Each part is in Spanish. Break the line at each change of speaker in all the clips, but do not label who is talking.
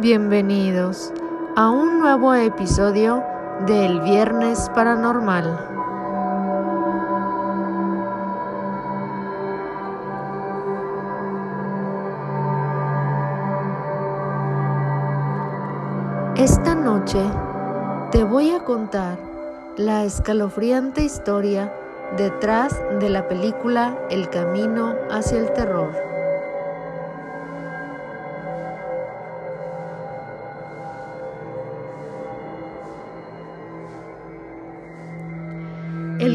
Bienvenidos a un nuevo episodio del Viernes Paranormal. Esta noche te voy a contar la escalofriante historia detrás de la película El Camino hacia el Terror.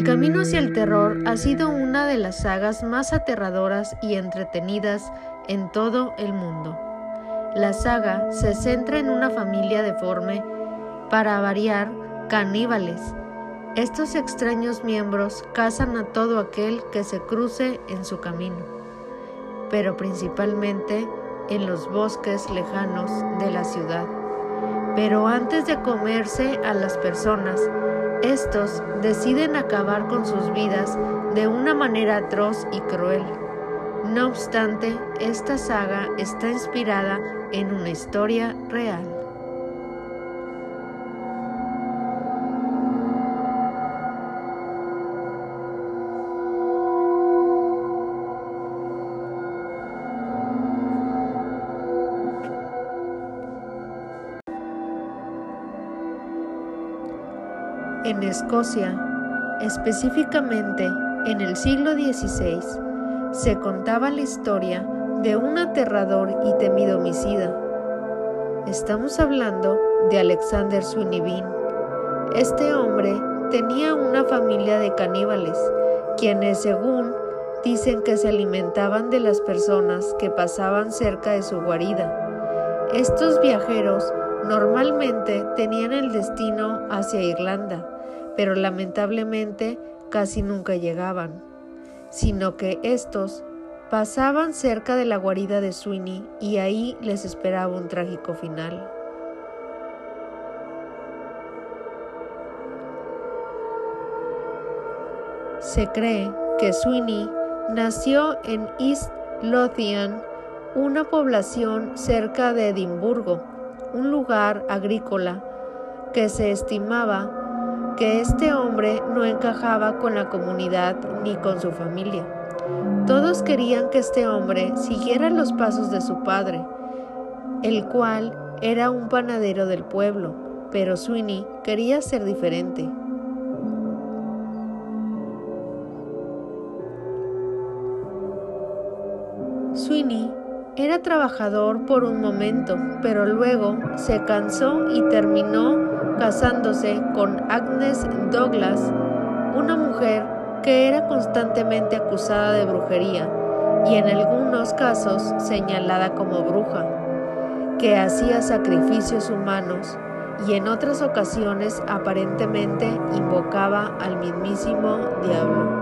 Camino hacia el terror ha sido una de las sagas más aterradoras y entretenidas en todo el mundo. La saga se centra en una familia deforme, para variar, caníbales. Estos extraños miembros cazan a todo aquel que se cruce en su camino, pero principalmente en los bosques lejanos de la ciudad. Pero antes de comerse a las personas, estos deciden acabar con sus vidas de una manera atroz y cruel. No obstante, esta saga está inspirada en una historia real. En Escocia, específicamente en el siglo XVI, se contaba la historia de un aterrador y temido homicida. Estamos hablando de Alexander Bean. Este hombre tenía una familia de caníbales, quienes según dicen que se alimentaban de las personas que pasaban cerca de su guarida. Estos viajeros normalmente tenían el destino hacia Irlanda, pero lamentablemente casi nunca llegaban, sino que estos pasaban cerca de la guarida de Sweeney y ahí les esperaba un trágico final. Se cree que Sweeney nació en East Lothian, una población cerca de Edimburgo, un lugar agrícola que se estimaba que este hombre no encajaba con la comunidad ni con su familia. Todos querían que este hombre siguiera los pasos de su padre, el cual era un panadero del pueblo, pero Sweeney quería ser diferente. Sweeney era trabajador por un momento, pero luego se cansó y terminó casándose con Agnes Douglas, una mujer que era constantemente acusada de brujería y en algunos casos señalada como bruja, que hacía sacrificios humanos y en otras ocasiones aparentemente invocaba al mismísimo diablo.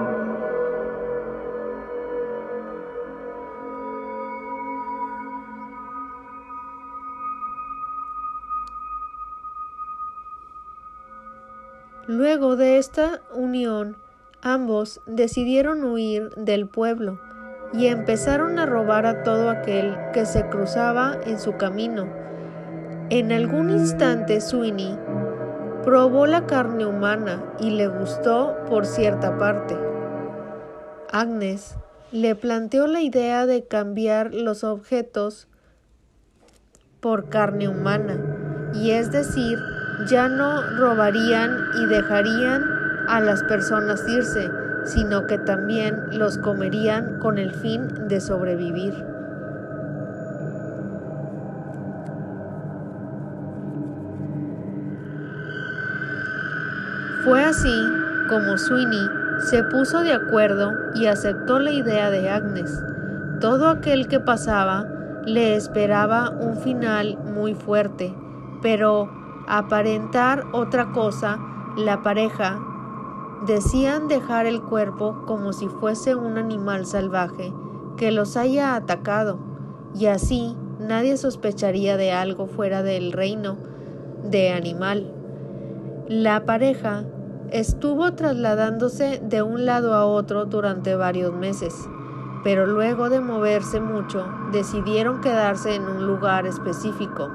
Luego de esta unión, ambos decidieron huir del pueblo y empezaron a robar a todo aquel que se cruzaba en su camino. En algún instante Sweeney probó la carne humana y le gustó por cierta parte. Agnes le planteó la idea de cambiar los objetos por carne humana, y es decir, ya no robarían y dejarían a las personas irse, sino que también los comerían con el fin de sobrevivir. Fue así como Sweeney se puso de acuerdo y aceptó la idea de Agnes. Todo aquel que pasaba le esperaba un final muy fuerte, pero aparentar otra cosa, la pareja decían dejar el cuerpo como si fuese un animal salvaje que los haya atacado, y así nadie sospecharía de algo fuera del reino de animal. La pareja estuvo trasladándose de un lado a otro durante varios meses, pero luego de moverse mucho decidieron quedarse en un lugar específico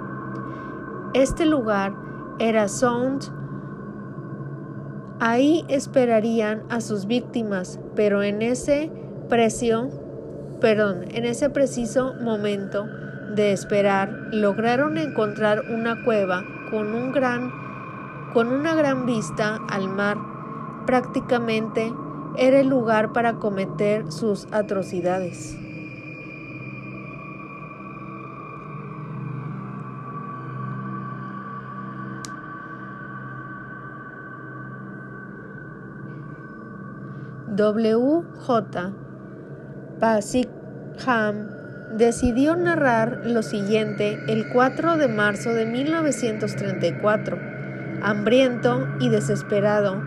Este lugar era Sound. Ahí esperarían a sus víctimas, pero en ese perdón, en ese preciso momento de esperar, lograron encontrar una cueva con un gran con una gran vista al mar. Prácticamente era el lugar para cometer sus atrocidades. W.J. Basikham decidió narrar lo siguiente el 4 de marzo de 1934. Hambriento y desesperado,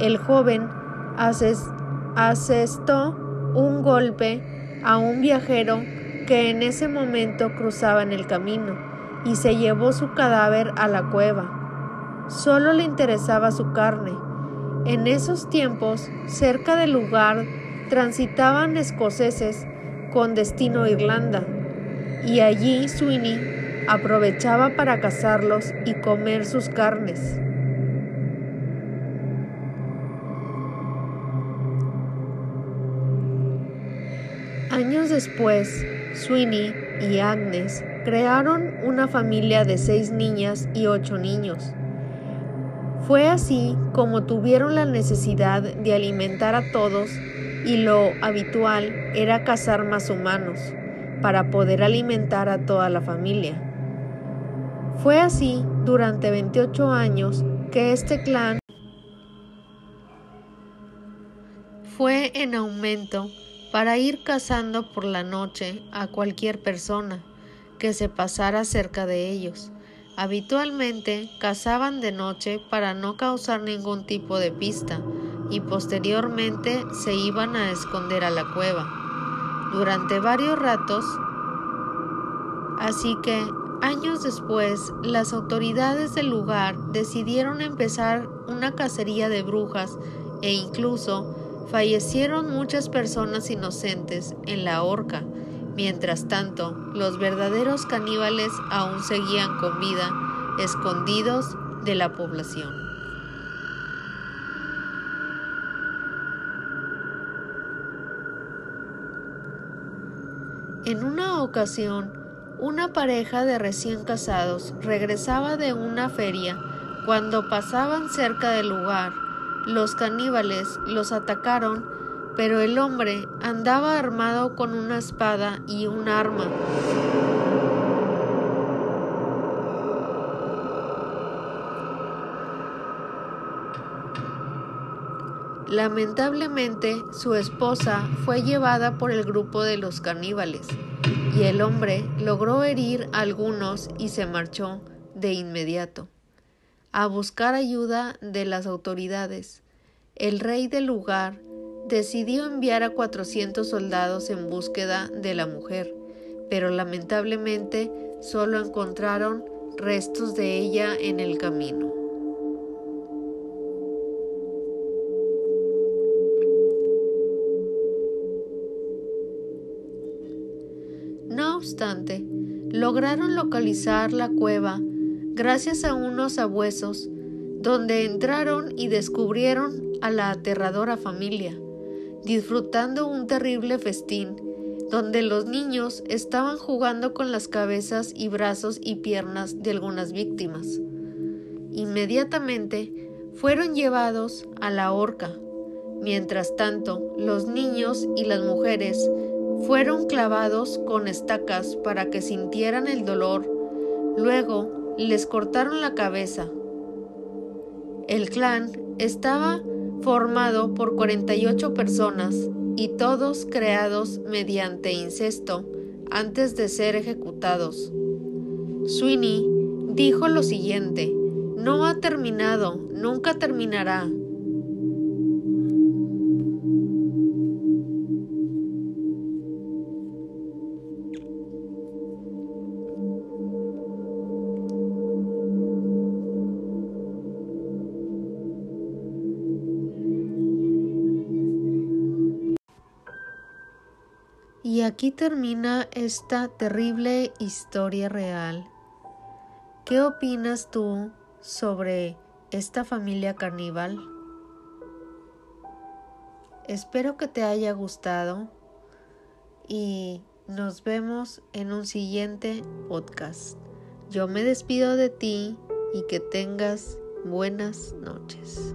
el joven asestó un golpe a un viajero que en ese momento cruzaba en el camino y se llevó su cadáver a la cueva. Solo le interesaba su carne en esos tiempos, cerca del lugar, transitaban escoceses con destino a Irlanda, y allí Sweeney aprovechaba para cazarlos y comer sus carnes. Años después, Sweeney y Agnes crearon una familia de seis niñas y ocho niños. Fue así como tuvieron la necesidad de alimentar a todos y lo habitual era cazar más humanos para poder alimentar a toda la familia. Fue así durante 28 años que este clan fue en aumento para ir cazando por la noche a cualquier persona que se pasara cerca de ellos Habitualmente cazaban de noche para no causar ningún tipo de pista y posteriormente se iban a esconder a la cueva durante varios ratos. Así que años después las autoridades del lugar decidieron empezar una cacería de brujas e incluso fallecieron muchas personas inocentes en la horca Mientras tanto, los verdaderos caníbales aún seguían con vida, escondidos de la población. En una ocasión, una pareja de recién casados regresaba de una feria. Cuando pasaban cerca del lugar, los caníbales los atacaron pero el hombre andaba armado con una espada y un arma. Lamentablemente, su esposa fue llevada por el grupo de los caníbales, y el hombre logró herir a algunos y se marchó de inmediato a buscar ayuda de las autoridades. El rey del lugar decidió enviar a 400 soldados en búsqueda de la mujer, pero lamentablemente solo encontraron restos de ella en el camino. No obstante, lograron localizar la cueva gracias a unos abuesos, donde entraron y descubrieron a la aterradora familia disfrutando un terrible festín, donde los niños estaban jugando con las cabezas y brazos y piernas de algunas víctimas. Inmediatamente fueron llevados a la horca. Mientras tanto, los niños y las mujeres fueron clavados con estacas para que sintieran el dolor. Luego les cortaron la cabeza. El clan estaba formado por 48 personas y todos creados mediante incesto antes de ser ejecutados. Sweeney dijo lo siguiente, no ha terminado, nunca terminará. Y aquí termina esta terrible historia real. ¿Qué opinas tú sobre esta familia caníbal? Espero que te haya gustado y nos vemos en un siguiente podcast. Yo me despido de ti y que tengas buenas noches.